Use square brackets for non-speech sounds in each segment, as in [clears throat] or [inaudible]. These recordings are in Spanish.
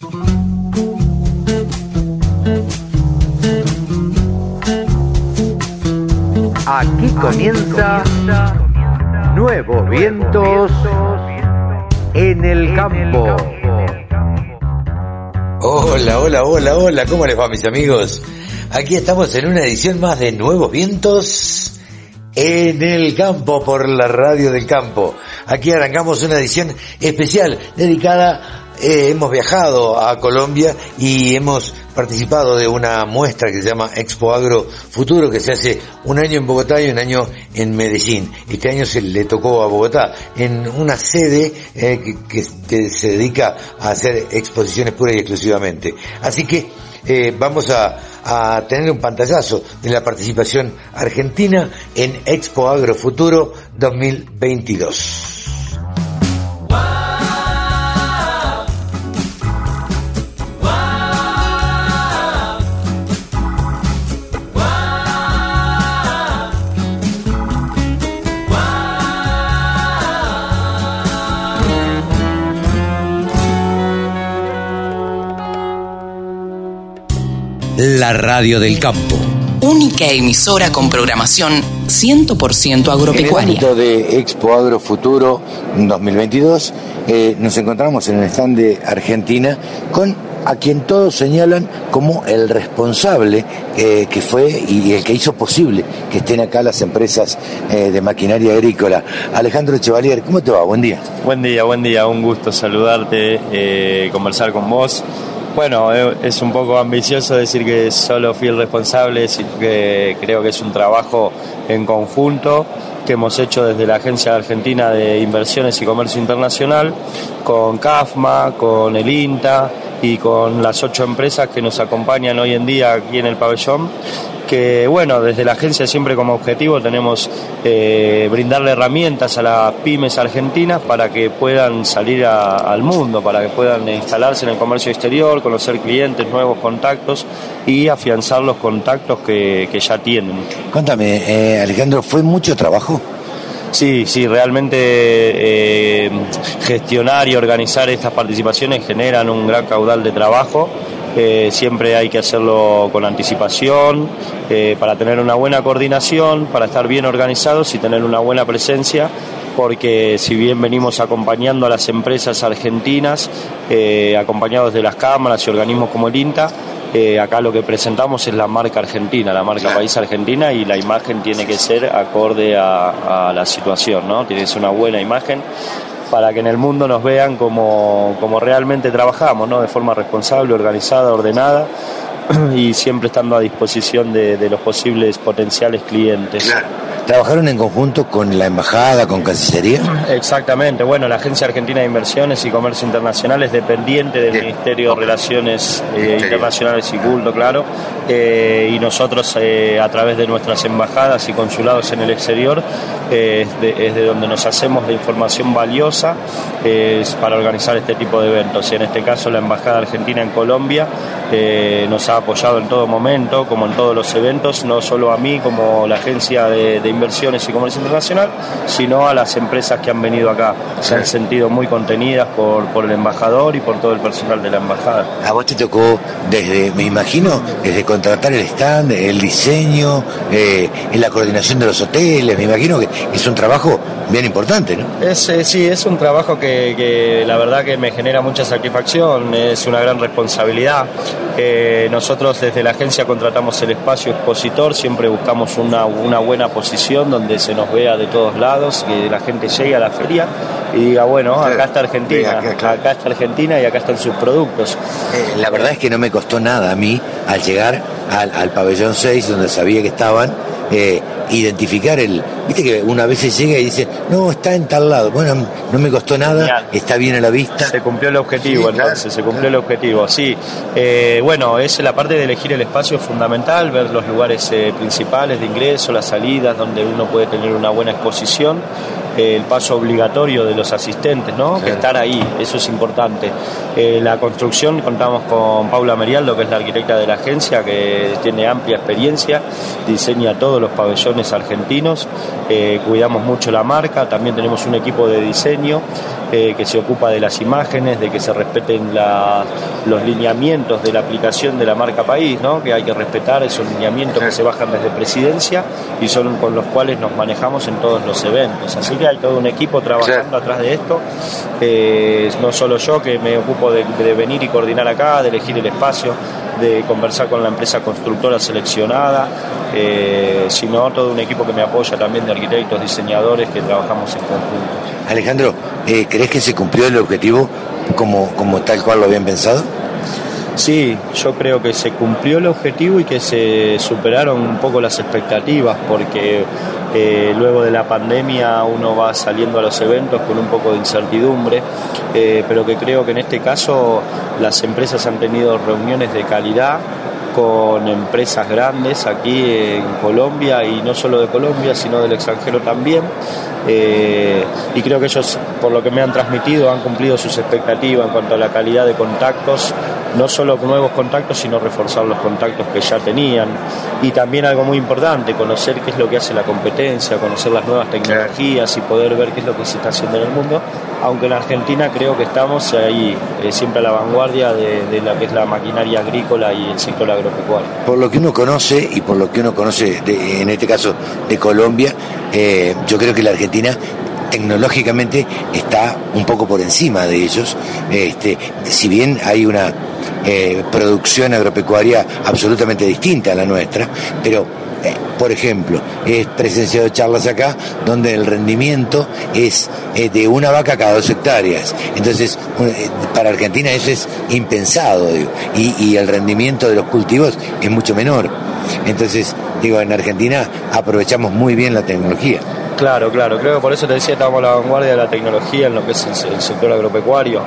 Aquí comienza Nuevos Vientos en el Campo. Hola, hola, hola, hola, ¿cómo les va mis amigos? Aquí estamos en una edición más de Nuevos Vientos en el campo por la radio del campo. Aquí arrancamos una edición especial dedicada eh, hemos viajado a Colombia y hemos participado de una muestra que se llama Expo Agro Futuro que se hace un año en Bogotá y un año en Medellín. Este año se le tocó a Bogotá en una sede eh, que, se dedica a hacer exposiciones pura y exclusivamente. Así que eh, vamos a, a tener un pantallazo de la participación argentina en Expo Agro Futuro 2022. La radio del campo. Única emisora con programación 100% agropecuaria. En el de Expo Agro Futuro 2022 eh, nos encontramos en el stand de Argentina con a quien todos señalan como el responsable eh, que fue y el que hizo posible que estén acá las empresas eh, de maquinaria agrícola. Alejandro Chevalier, ¿cómo te va? Buen día. Buen día, buen día, un gusto saludarte, conversar con vos. Bueno, eh, es un poco ambicioso decir que solo fui el responsable, sino que creo que es un trabajo en conjunto que hemos hecho desde la Agencia Argentina de Inversiones y Comercio Internacional, con CAFMA, con el INTA y con las ocho empresas que nos acompañan hoy en día aquí en el pabellón que bueno, desde la agencia siempre como objetivo tenemos eh, brindarle herramientas a las pymes argentinas para que puedan salir al mundo, para que puedan instalarse en el comercio exterior, conocer clientes, nuevos contactos y afianzar los contactos que, ya tienen. Cuéntame, eh, Alejandro, ¿fue mucho trabajo? Sí, sí, realmente eh, gestionar y organizar estas participaciones generan un gran caudal de trabajo siempre hay que hacerlo con anticipación, eh, para tener una buena coordinación, para estar bien organizados y tener una buena presencia, porque si bien venimos acompañando a las empresas argentinas, eh, acompañados de las cámaras y organismos como el INTA, eh, acá lo que presentamos es la marca argentina, la marca país argentina y la imagen tiene que ser acorde a, a la situación, ¿no? Tiene que ser una buena imagen para que en el mundo nos vean como, como realmente trabajamos, ¿no? de forma responsable, organizada, ordenada [clears throat] y siempre estando a disposición de, de los posibles potenciales clientes. ¿Trabajaron en conjunto con la embajada, con Cancillería? Exactamente. Bueno, la Agencia Argentina de Inversiones y Comercio Internacional es dependiente del Ministerio de Relaciones eh, Internacionales y Culto, claro. Eh, y nosotros, eh, a través de nuestras embajadas y consulados en el exterior, es de, donde nos hacemos de información valiosa para organizar este tipo de eventos. Y en este caso, la Embajada Argentina en Colombia nos ha apoyado en todo momento, como en todos los eventos, no solo a mí como la Agencia de, de Inversiones y Comercio Internacional, sino a las empresas que han venido acá. Se han sentido muy contenidas por, por el embajador y por todo el personal de la embajada. A vos te tocó desde, me imagino, desde contratar el stand, el diseño, eh, la coordinación de los hoteles, me imagino que es un trabajo bien importante, ¿no? Es, eh, sí, es un trabajo que, que, la verdad que me genera mucha satisfacción, es una gran responsabilidad. Eh, nosotros desde la agencia contratamos el espacio expositor, siempre buscamos una, una buena posición donde se nos vea de todos lados, que la gente llegue a la feria y diga, bueno, acá está Argentina, acá está Argentina y acá están sus productos. Eh, la verdad es que no me costó nada a mí al llegar al, al pabellón 6, donde sabía que estaban, eh, identificar el. Viste que una vez se llega y dice, no, está en tal lado. Bueno, no me costó nada, está bien a la vista. Se cumplió el objetivo, entonces, se cumplió el objetivo, sí. Eh, bueno, es la parte de elegir el espacio fundamental, ver los lugares eh, principales de ingreso, las salidas, donde uno puede tener una buena exposición el paso obligatorio de los asistentes, ¿no? Que estar ahí, eso es importante. Eh, la construcción, contamos con Paula Merialdo, que es la arquitecta de la agencia, que tiene amplia experiencia, diseña todos los pabellones argentinos, eh, cuidamos mucho la marca, también tenemos un equipo de diseño eh, que se ocupa de las imágenes, de que se respeten los lineamientos de la aplicación de la marca país, ¿no? que hay que respetar esos lineamientos que se bajan desde presidencia y son con los cuales nos manejamos en todos los eventos. Así que hay todo un equipo trabajando atrás de esto, eh, no solo yo que me ocupo de, venir y coordinar acá, de elegir el espacio, de conversar con la empresa constructora seleccionada, eh, sino todo un equipo que me apoya también de arquitectos, diseñadores que trabajamos en conjunto. Alejandro, eh, ¿crees que se cumplió el objetivo como, como tal cual lo habían pensado? Sí, yo creo que se cumplió el objetivo y que se superaron un poco las expectativas, porque eh, luego de la pandemia uno va saliendo a los eventos con un poco de incertidumbre, eh, pero que creo que en este caso las empresas han tenido reuniones de calidad con empresas grandes aquí en Colombia y no solo de Colombia, sino del extranjero también. Eh, y creo que ellos, por lo que me han transmitido, han cumplido sus expectativas en cuanto a la calidad de contactos, no solo nuevos contactos, sino reforzar los contactos que ya tenían. Y también algo muy importante, conocer qué es lo que hace la competencia, conocer las nuevas tecnologías y poder ver qué es lo que se está haciendo en el mundo. Aunque en Argentina creo que estamos ahí eh, siempre a la vanguardia de, de lo que es la maquinaria agrícola y el sector agropecuario por lo que uno conoce y por lo que uno conoce, en este caso de Colombia, eh, yo creo que la Argentina tecnológicamente está un poco por encima de ellos. Este, si bien hay una eh, producción agropecuaria absolutamente distinta a la nuestra, pero eh, por ejemplo, he presenciado charlas acá donde el rendimiento es eh, de una vaca cada dos hectáreas. Entonces, para Argentina eso es impensado, y, el rendimiento de los cultivos es mucho menor. Entonces, digo, en Argentina aprovechamos muy bien la tecnología. Claro, claro, creo que por eso te decía, estamos a la vanguardia de la tecnología en lo que es el, sector agropecuario,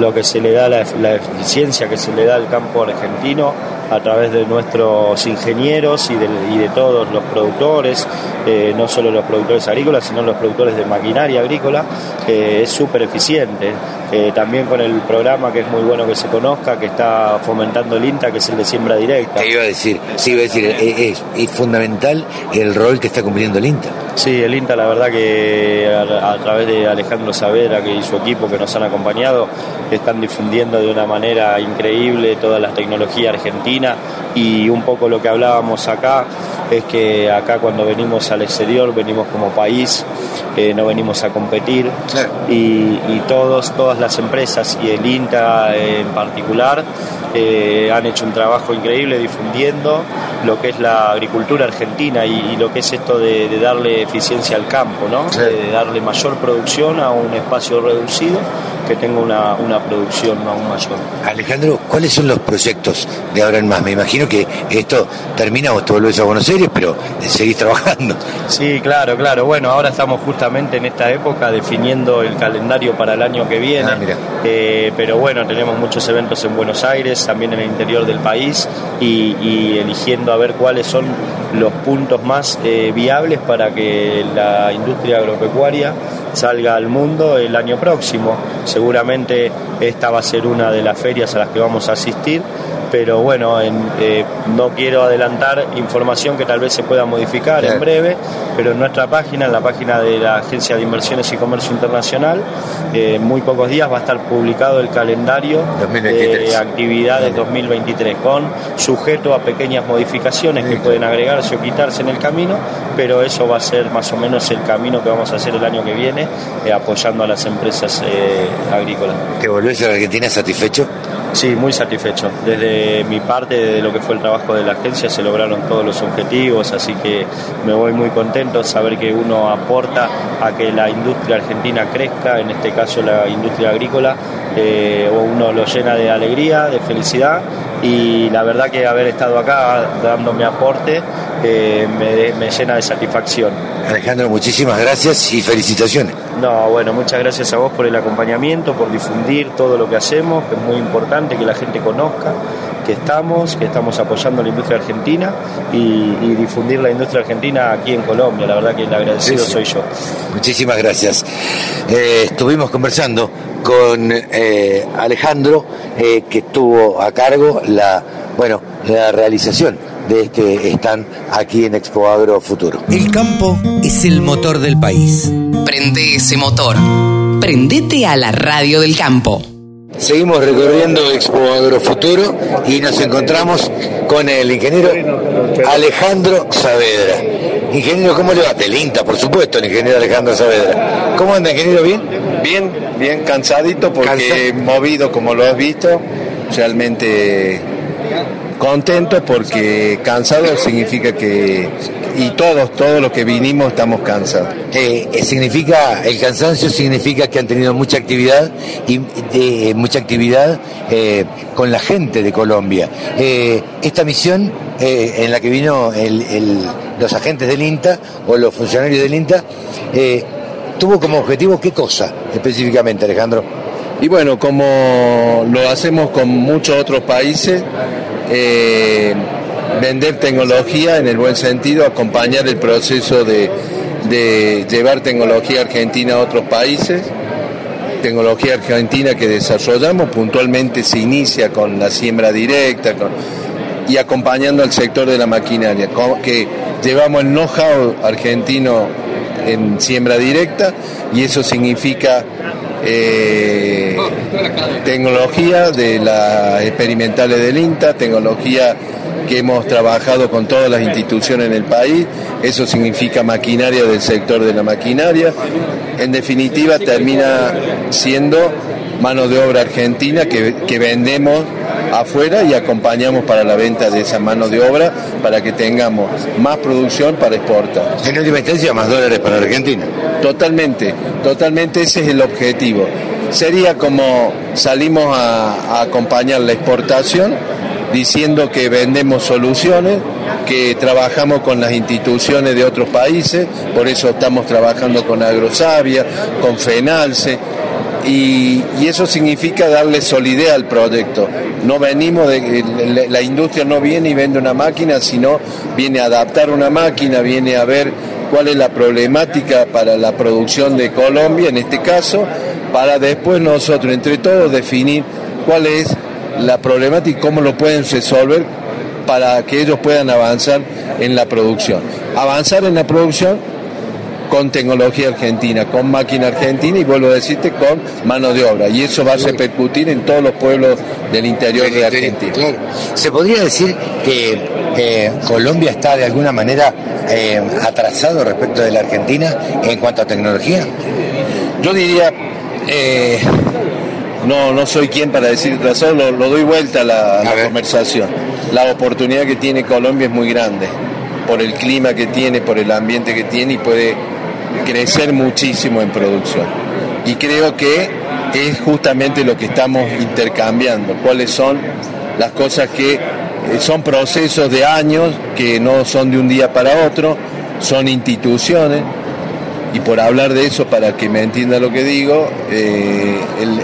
lo que se le da, la, la, eficiencia que se le da al campo argentino a través de nuestros ingenieros y de, y de todos los productores, eh, no solo los productores agrícolas, sino los productores de maquinaria agrícola, es súper eficiente. Eh, también con el programa que es muy bueno que se conozca, que está fomentando el INTA, que es el de siembra directa. ¿Qué iba a decir? Sí, iba a decir, es, es, fundamental el rol que está cumpliendo el INTA. Sí, el INTA la verdad que a, través de Alejandro Savera que y su equipo que nos han acompañado están difundiendo de una manera increíble toda la tecnología argentina y un poco lo que hablábamos acá es que acá cuando venimos al exterior venimos como país, eh, no venimos a competir y, todos, todas las empresas y el INTA en particular eh, han hecho un trabajo increíble difundiendo lo que es la agricultura argentina y, lo que es esto de, darle eficiencia al campo, ¿no? de darle mayor producción a un espacio reducido que tenga una, una producción aún mayor. Alejandro, ¿cuáles son los proyectos de ahora en más? Me imagino que esto termina, vos te volvés a Buenos Aires, pero seguís trabajando. Sí, claro, claro. Bueno, ahora estamos justamente en esta época definiendo el calendario para el año que viene. Ah, eh, pero bueno, tenemos muchos eventos en Buenos Aires, también en el interior del país, y, eligiendo a ver cuáles son los puntos más eh, viables para que la industria agropecuaria salga al mundo el año próximo. Seguramente esta va a ser una de las ferias a las que vamos a asistir pero bueno, eh, no quiero adelantar información que tal vez se pueda modificar en breve, pero en nuestra página, en la página de la Agencia de Inversiones y Comercio Internacional, eh, en muy pocos días va a estar publicado el calendario de actividades 2023, con sujeto a pequeñas modificaciones que pueden agregarse o quitarse en el camino, pero eso va a ser más o menos el camino que vamos a hacer el año que viene, eh, apoyando a las empresas agrícolas. ¿Te volvés a Argentina satisfecho? Sí, muy satisfecho. Desde mi parte, de lo que fue el trabajo de la agencia, se lograron todos los objetivos, así que me voy muy contento saber que uno aporta a que la industria argentina crezca, en este caso la industria agrícola, eh, uno lo llena de alegría, de felicidad y la verdad que haber estado acá dando mi aporte eh, me llena de satisfacción. Alejandro, muchísimas gracias y felicitaciones. No, bueno, muchas gracias a vos por el acompañamiento, por difundir todo lo que hacemos, que es muy importante que la gente conozca que estamos, que estamos apoyando la industria argentina y, difundir la industria argentina aquí en Colombia. La verdad que el agradecido soy yo. Muchísimas gracias. Eh, estuvimos conversando con eh, Alejandro, eh, que estuvo a cargo la, bueno, la realización de este stand aquí en Expo Agro Futuro. El campo es el motor del país. Prende ese motor. Prendete a la radio del campo. Seguimos recorriendo Expo Agrofuturo y nos encontramos con el ingeniero Alejandro Saavedra. Ingeniero, ¿cómo le va? Del INTA, por supuesto, el ingeniero Alejandro Saavedra. ¿Cómo anda, ingeniero? ¿Bien? Bien, bien cansadito porque movido como lo has visto, realmente contento porque cansado significa que y todos, todos los que vinimos estamos cansados. Eh, eh, significa, el cansancio significa que han tenido mucha actividad y de, mucha actividad eh, con la gente de Colombia. esta misión en la que vino los agentes del INTA o los funcionarios del INTA tuvo como objetivo qué cosa específicamente, Alejandro. Y bueno, como lo hacemos con muchos otros países, vender tecnología en el buen sentido, acompañar el proceso de, llevar tecnología argentina a otros países. Tecnología argentina que desarrollamos puntualmente se inicia con la siembra directa y acompañando al sector de la maquinaria, que llevamos el know-how argentino en siembra directa y eso significa eh, tecnología de las experimentales del INTA, tecnología que hemos trabajado con todas las instituciones en el país, eso significa maquinaria del sector de la maquinaria, en definitiva termina siendo mano de obra argentina que, vendemos afuera y acompañamos para la venta de esa mano de obra para que tengamos más producción para exportar. En última instancia, más dólares para Argentina. Totalmente, totalmente ese es el objetivo. Sería como salimos a acompañar la exportación diciendo que vendemos soluciones, que trabajamos con las instituciones de otros países, por eso estamos trabajando con Agrosavia, con FENALCE, y, eso significa darle solidez al proyecto. No venimos de, la industria no viene y vende una máquina, sino viene a adaptar una máquina, viene a ver cuál es la problemática para la producción de Colombia, en este caso, para después nosotros entre todos definir cuál es la problemática y cómo lo pueden resolver para que ellos puedan avanzar en la producción. Avanzar en la producción con tecnología argentina, con máquina argentina y vuelvo a decirte con mano de obra. Y eso va a repercutir en todos los pueblos del interior de Argentina. ¿Se podría decir que Colombia está de alguna manera eh, atrasado respecto de la Argentina en cuanto a tecnología? Yo diría, eh, no, no soy quien para decir razón, lo, doy vuelta a la, conversación. La oportunidad que tiene Colombia es muy grande, por el clima que tiene, por el ambiente que tiene y puede crecer muchísimo en producción. Y creo que es justamente lo que estamos intercambiando, cuáles son las cosas que eh, son procesos de años, que no son de un día para otro, son instituciones y por hablar de eso, para que me entienda lo que digo, eh,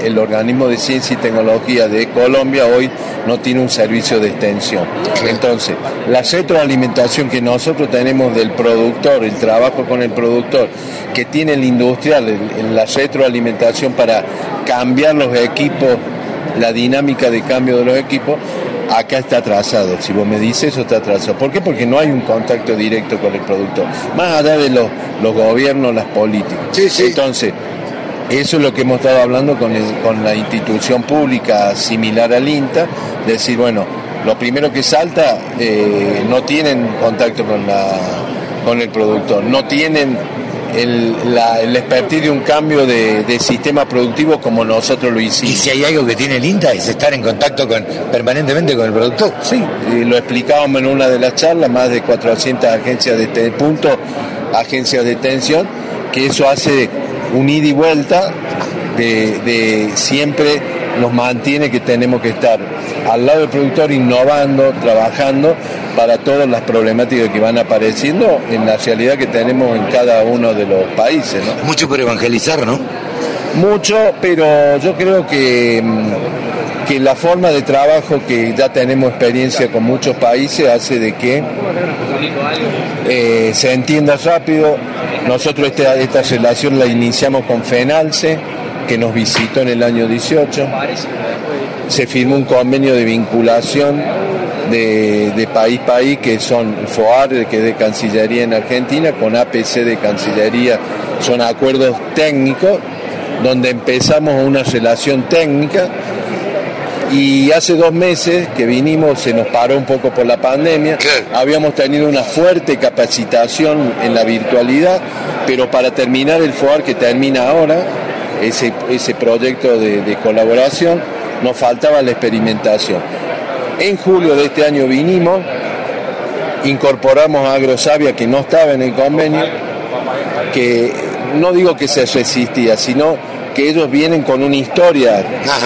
el, organismo de ciencia y tecnología de Colombia hoy no tiene un servicio de extensión. Entonces, la retroalimentación que nosotros tenemos del productor, el trabajo con el productor, que tiene el industrial, la retroalimentación para cambiar los equipos, la dinámica de cambio de los equipos, acá está atrasado. Si vos me dices eso está atrasado. ¿Por qué? Porque no hay un contacto directo con el productor. Más allá de los, los gobiernos, las políticas. Entonces, eso es lo que hemos estado hablando con, con la institución pública similar al INTA, decir, bueno, lo primero que salta, eh, no tienen contacto con, la, con el productor, no tienen el, la, el expertise de un cambio de, sistema productivo como nosotros lo hicimos. ¿Y si hay algo que tiene el INTA es estar en contacto con, permanentemente con el productor? Sí, lo explicábamos en una de las charlas, más de 400 agencias de punto, agencias de tensión, que eso hace un ida y vuelta de, de siempre nos mantiene que tenemos que estar al lado del productor innovando, trabajando para todas las problemáticas que van apareciendo en la realidad que tenemos en cada uno de los países. Mucho por evangelizar, ¿no? Mucho, pero yo creo que, mm, que la forma de trabajo que ya tenemos experiencia con muchos países hace de que eh, se entienda rápido. Nosotros esta, esta relación la iniciamos con FENALCE, que nos visitó en el año 18. Se firmó un convenio de vinculación de, país país que son FOAR, que es de Cancillería en Argentina, con APC de Cancillería, son acuerdos técnicos donde empezamos una relación técnica. Y hace dos meses que vinimos se nos paró un poco por la pandemia, habíamos tenido una fuerte capacitación en la virtualidad, pero para terminar el FOAR que termina ahora, ese, ese proyecto de, de colaboración, nos faltaba la experimentación. En julio de este año vinimos, incorporamos a Agrosavia que no estaba en el convenio, que no digo que se resistía, sino que ellos vienen con una historia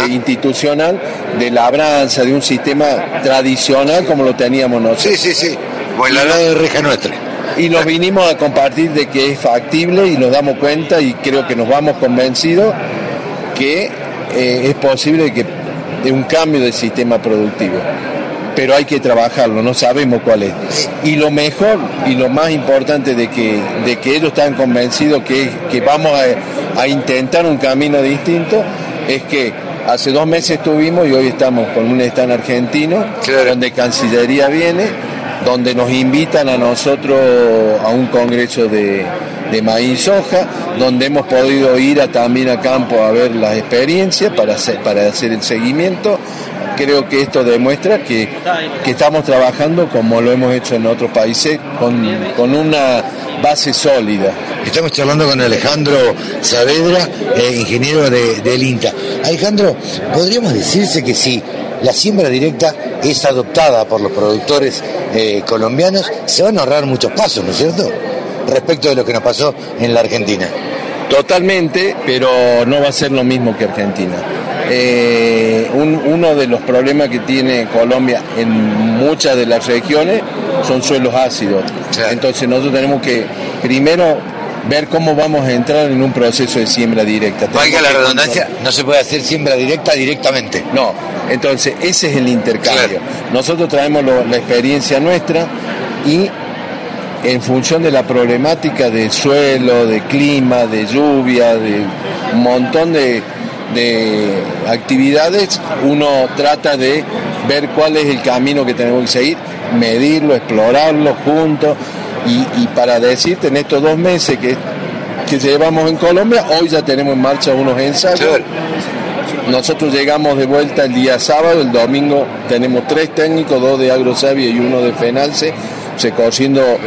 institucional de labranza, de un sistema tradicional como lo teníamos nosotros. Sí, sí, sí. Pues la de reja nuestra. Y nos vinimos a compartir de que es factible y nos damos cuenta y creo que nos vamos convencidos que eh, es posible que de un cambio de sistema productivo pero hay que trabajarlo, no sabemos cuál es. Y lo mejor y lo más importante de que, de que ellos están convencidos que, que vamos a, intentar un camino distinto es que hace dos meses estuvimos y hoy estamos con un stand argentino, donde Cancillería viene, donde nos invitan a nosotros a un congreso de, maíz soja, donde hemos podido ir a, también a campo a ver las experiencias para hacer, para hacer el seguimiento, creo que esto demuestra que, estamos trabajando como lo hemos hecho en otros países con, una base sólida. Estamos charlando con Alejandro Saavedra, eh, ingeniero de, del INTA. Alejandro, ¿podríamos decirse que si la siembra directa es adoptada por los productores eh, colombianos, se van a ahorrar muchos pasos, ¿no es cierto? Respecto de lo que nos pasó en la Argentina. Totalmente, pero no va a ser lo mismo que Argentina. Eh, uno de los problemas que tiene Colombia en muchas de las regiones son suelos ácidos. Entonces nosotros tenemos que primero ver cómo vamos a entrar en un proceso de siembra directa. Valga la redundancia, no se puede hacer siembra directa directamente. No, entonces ese es el intercambio. Nosotros traemos la experiencia nuestra y en función de la problemática de suelo, de clima, de lluvia, de un montón de, de actividades, uno trata de ver cuál es el camino que tenemos que seguir, medirlo, explorarlo juntos y, para decirte en estos dos meses que, que llevamos en Colombia, hoy ya tenemos en marcha unos ensayos. Nosotros llegamos de vuelta el día sábado, el domingo tenemos tres técnicos, dos de Agrosavia y uno de Fenalce, recorriendo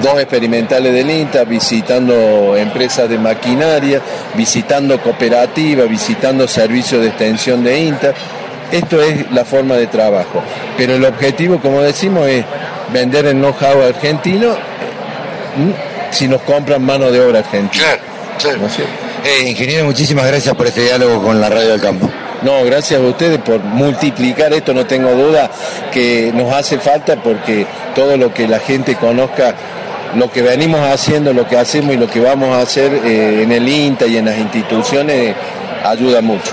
dos experimentales del INTA, visitando empresas de maquinaria, visitando cooperativas, visitando servicios de extensión de INTA. Esto es la forma de trabajo. Pero el objetivo, como decimos, es vender el know-how argentino si nos compran mano de obra argentina. Claro, eh, ingeniero, muchísimas gracias por este diálogo con la Radio del Campo. No, gracias a ustedes por multiplicar esto, no tengo duda que nos hace falta porque todo lo que la gente conozca lo que venimos haciendo, lo que hacemos y lo que vamos a hacer eh, en el INTA y en las instituciones ayuda mucho.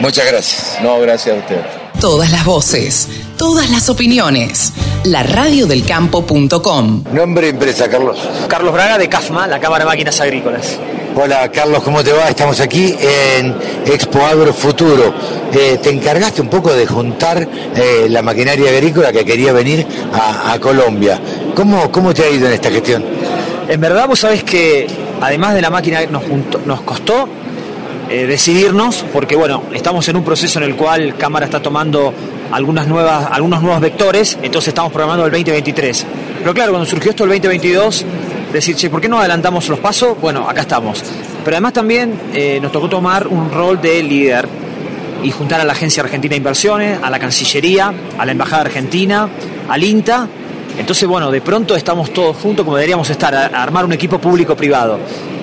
muchas gracias. No, gracias a ustedes. Todas las voces, todas las opiniones. La radiodelcampo.com. Nombre y empresa, Carlos. Carlos Braga de CAFMA, la Cámara de Máquinas Agrícolas. Hola Carlos, ¿cómo te va? Estamos aquí en Expo Agro Futuro. Eh, te encargaste un poco de juntar eh, la maquinaria agrícola que quería venir a, Colombia. ¿Cómo, ¿Cómo te ha ido en esta gestión? En verdad vos sabés que además de la máquina nos, nos costó eh, decidirnos porque bueno, estamos en un proceso en el cual Cámara está tomando algunas nuevas, algunos nuevos vectores, entonces estamos programando el 2023. Pero claro, cuando surgió esto el 2022 decir, che, ¿por qué no adelantamos los pasos? Bueno, acá estamos. Pero además también eh, nos tocó tomar un rol de líder y juntar a la Agencia Argentina de Inversiones, a la Cancillería, a la Embajada Argentina, al INTA. Entonces, bueno, de pronto estamos todos juntos como deberíamos estar, a, armar un equipo público-privado.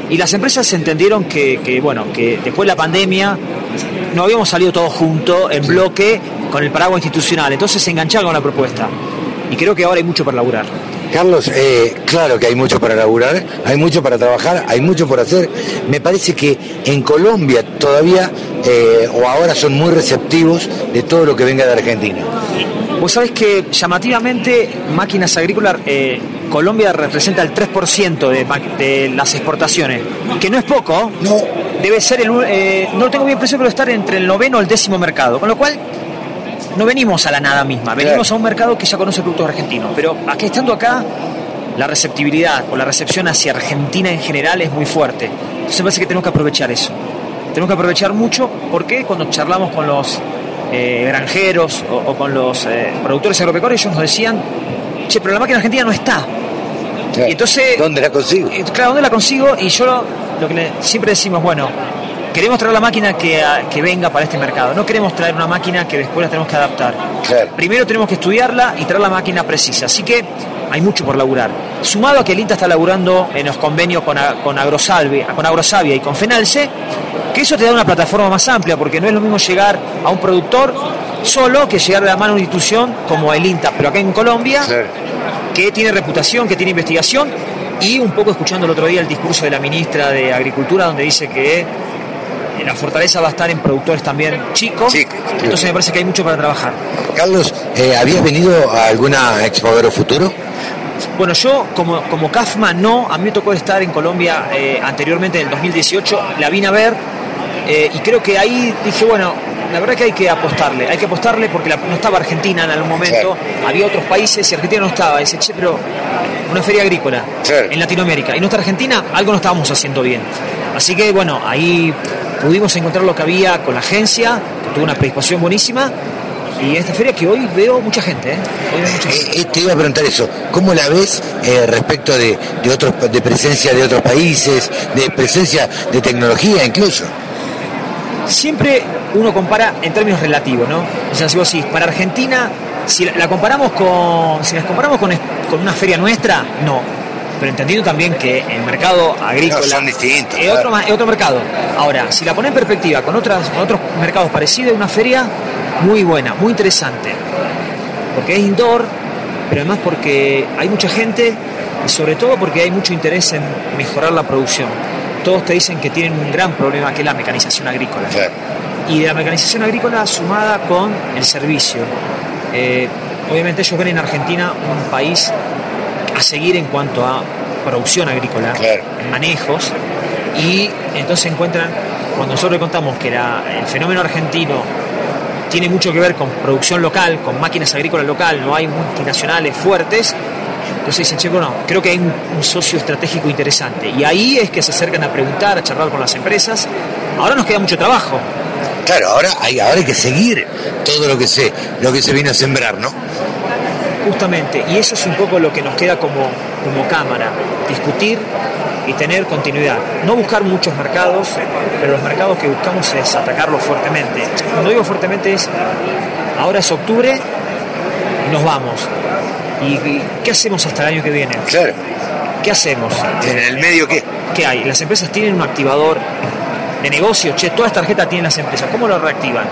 Y las empresas entendieron que, que, bueno, que después de la pandemia no habíamos salido todos juntos, en bloque, con el paraguas institucional. Entonces se engancharon con la propuesta. Y creo que ahora hay mucho para laburar. Carlos, eh, claro que hay mucho para laburar, hay mucho para trabajar, hay mucho por hacer. Me parece que en Colombia todavía eh, o ahora son muy receptivos de todo lo que venga de Argentina. Vos sabés que llamativamente máquinas agrícolas, eh, Colombia representa el 3% de, de, las exportaciones, que no es poco. No. Debe ser el, no lo tengo bien presente, pero estar entre el noveno o el décimo mercado. Con lo cual no venimos a la nada misma, venimos a un mercado que ya conoce productos argentinos, pero aquí estando acá, la receptibilidad o la recepción hacia Argentina en general es muy fuerte. Entonces me parece que tenemos que aprovechar eso. tenemos que aprovechar mucho porque cuando charlamos con los eh, granjeros o, con los eh, productores agropecuarios, ellos nos decían, che, pero la máquina argentina no está. Y entonces, ¿dónde la consigo? Claro, ¿dónde la consigo? Y yo lo, que siempre decimos, bueno, queremos traer la máquina que, que, venga para este mercado. No queremos traer una máquina que después la tenemos que adaptar. Primero tenemos que estudiarla y traer la máquina precisa. Así que hay mucho por laburar. Sumado a que el INTA está laburando en los convenios con, con, Agrosalve, con Agrosavia y con Fenalce, que eso te da una plataforma más amplia, porque no es lo mismo llegar a un productor solo que llegar de la mano a una institución como el INTA, pero acá en Colombia, que tiene reputación, que tiene investigación, y un poco escuchando el otro día el discurso de la ministra de Agricultura, donde dice que la fortaleza va a estar en productores también chicos. entonces me parece que hay mucho para trabajar. Carlos, eh, ¿habías venido a alguna Expo Futuro? Bueno, yo como, como CAFMA no, a mí me tocó estar en Colombia eh, anteriormente, en el 2018, la vine a ver eh, y creo que ahí dije, bueno, la verdad que hay que apostarle, hay que apostarle porque no estaba Argentina en algún momento, había otros países y Argentina no estaba. Dice, che, pero una feria agrícola en Latinoamérica y no está Argentina, algo no estábamos haciendo bien. Así que bueno, ahí pudimos encontrar lo que había con la agencia, que tuvo una predisposición buenísima. Y esta feria que hoy veo mucha gente, ¿eh? eh, eh te iba a preguntar eso, ¿cómo la ves respecto de, de, otros, de presencia de otros países, de presencia de tecnología incluso? Siempre uno compara en términos relativos, ¿no? O sea, si vos decís, para Argentina, si la, comparamos con, si las comparamos con, con una feria nuestra, no. Pero entendiendo también que el mercado agrícola son distintos, es, otro, es otro mercado. Ahora, si la pones en perspectiva con, otras, con otros mercados parecidos, una feria muy buena, muy interesante. Porque es indoor, pero además porque hay mucha gente y sobre todo porque hay mucho interés en mejorar la producción. Todos te dicen que tienen un gran problema que es la mecanización agrícola. Y de la mecanización agrícola sumada con el servicio. Eh, obviamente ellos ven en Argentina un país a seguir en cuanto a producción agrícola, manejos, y entonces encuentran, cuando nosotros contamos que el fenómeno argentino tiene mucho que ver con producción local, con máquinas agrícolas local, no hay multinacionales fuertes, entonces dicen, che, bueno, creo que hay un, socio estratégico interesante. Y ahí es que se acercan a preguntar, a charlar con las empresas. Ahora nos queda mucho trabajo. Claro, ahora hay, ahora hay que seguir todo lo que se, lo que se vino a sembrar, ¿no? Justamente, y eso es un poco lo que nos queda como, como cámara, discutir y tener continuidad. No buscar muchos mercados, pero los mercados que buscamos es atacarlos fuertemente. Cuando digo fuertemente es, ahora es octubre, nos vamos. ¿Y, qué hacemos hasta el año que viene? Claro. ¿Qué hacemos? ¿En el medio qué? ¿Qué hay? Las empresas tienen un activador de negocio, che, todas las tarjetas tienen las empresas, ¿cómo lo reactivan?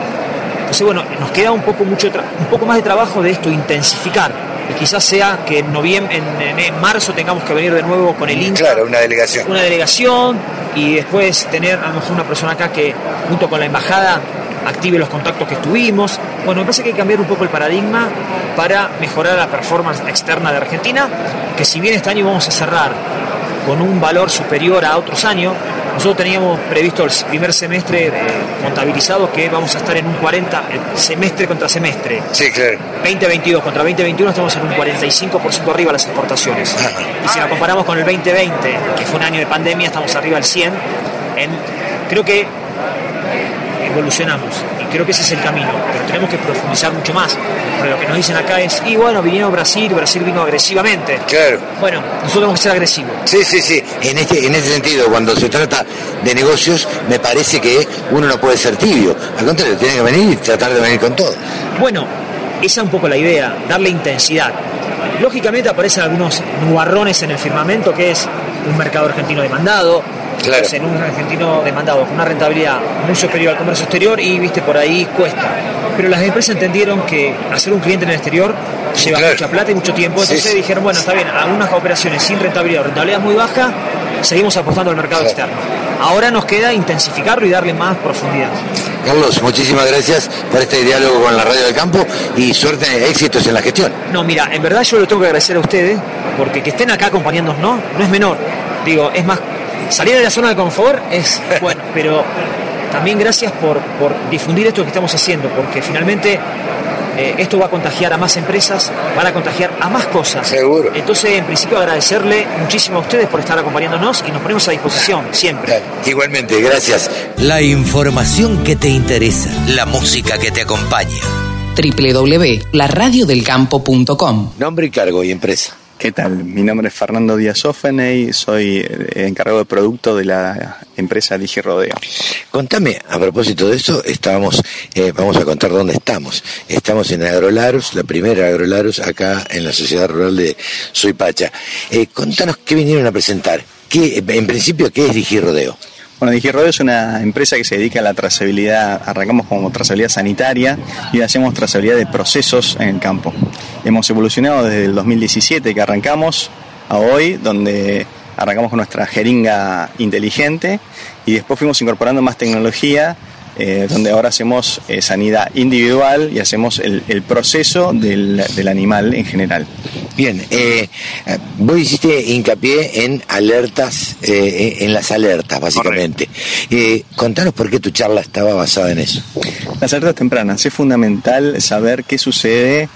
Entonces, bueno, nos queda un poco, mucho un poco más de trabajo de esto, intensificar. Y quizás sea que en noviembre, en, marzo tengamos que venir de nuevo con el INTA. Claro, una delegación. Una delegación y después tener a lo mejor una persona acá que junto con la embajada active los contactos que estuvimos. Bueno, me parece que hay que cambiar un poco el paradigma para mejorar la performance externa de Argentina, que si bien este año vamos a cerrar con un valor superior a otros años, nosotros teníamos previsto el primer semestre eh, contabilizado que vamos a estar en un 40, semestre contra semestre. Sí, claro. 2022 contra 2021 estamos en un 45% arriba las exportaciones. Y si la comparamos con el 2020, que fue un año de pandemia, estamos arriba del 100. En, creo que evolucionamos y creo que ese es el camino, pero tenemos que profundizar mucho más. Pero lo que nos dicen acá es, y bueno, vinieron Brasil, Brasil vino agresivamente. Claro. Bueno, nosotros tenemos que ser agresivos. Sí, sí, sí. En este, en ese sentido, cuando se trata de negocios, me parece que uno no puede ser tibio. Al contrario, tiene que venir y tratar de venir con todo. Bueno, esa es un poco la idea, darle intensidad. Lógicamente aparecen algunos nubarrones en el firmamento, que es un mercado argentino demandado, en un argentino demandado con una rentabilidad muy superior al comercio exterior y viste por ahí cuesta. Pero las empresas entendieron que hacer un cliente en el exterior lleva mucha plata y mucho tiempo, entonces dijeron, bueno, está bien, algunas operaciones sin rentabilidad o rentabilidad muy baja, seguimos apostando al mercado externo. Ahora nos queda intensificarlo y darle más profundidad. Carlos, muchísimas gracias por este diálogo con la Radio del Campo y suerte, éxitos en la gestión. No, mira, en verdad yo le tengo que agradecer a ustedes porque que estén acá acompañándonos no, no es menor. Digo, es más salir de la zona de confort es [laughs] bueno, pero también gracias por, por difundir esto que estamos haciendo, porque finalmente eh, esto va a contagiar a más empresas, van a contagiar a más cosas. Seguro. Entonces, en principio, agradecerle muchísimo a ustedes por estar acompañándonos y nos ponemos a disposición siempre. Igualmente, gracias. La información que te interesa, la música que te acompaña. www.laradiodelcampo.com Nombre y cargo y empresa. ¿Qué tal? Mi nombre es Fernando Díaz Ofeney, soy encargado de producto de la empresa Digi Rodeo. Contame, a propósito de eso, estábamos, eh, vamos a contar dónde estamos. Estamos en Agrolarus, la primera Agrolarus, acá en la Sociedad Rural de Suipacha. Eh, contanos qué vinieron a presentar. ¿Qué, en principio, ¿qué es Digi Rodeo? Bueno, DigiRodeo es una empresa que se dedica a la trazabilidad, arrancamos como trazabilidad sanitaria y hacemos trazabilidad de procesos en el campo. Hemos evolucionado desde el 2017 que arrancamos a hoy, donde arrancamos con nuestra jeringa inteligente y después fuimos incorporando más tecnología eh, donde ahora hacemos eh, sanidad individual y hacemos el, el proceso del, del, animal en general. Bien, eh, vos hiciste hincapié en alertas, eh, en las alertas básicamente. contanos por qué tu charla estaba basada en eso. Las alertas tempranas, es fundamental saber qué sucede,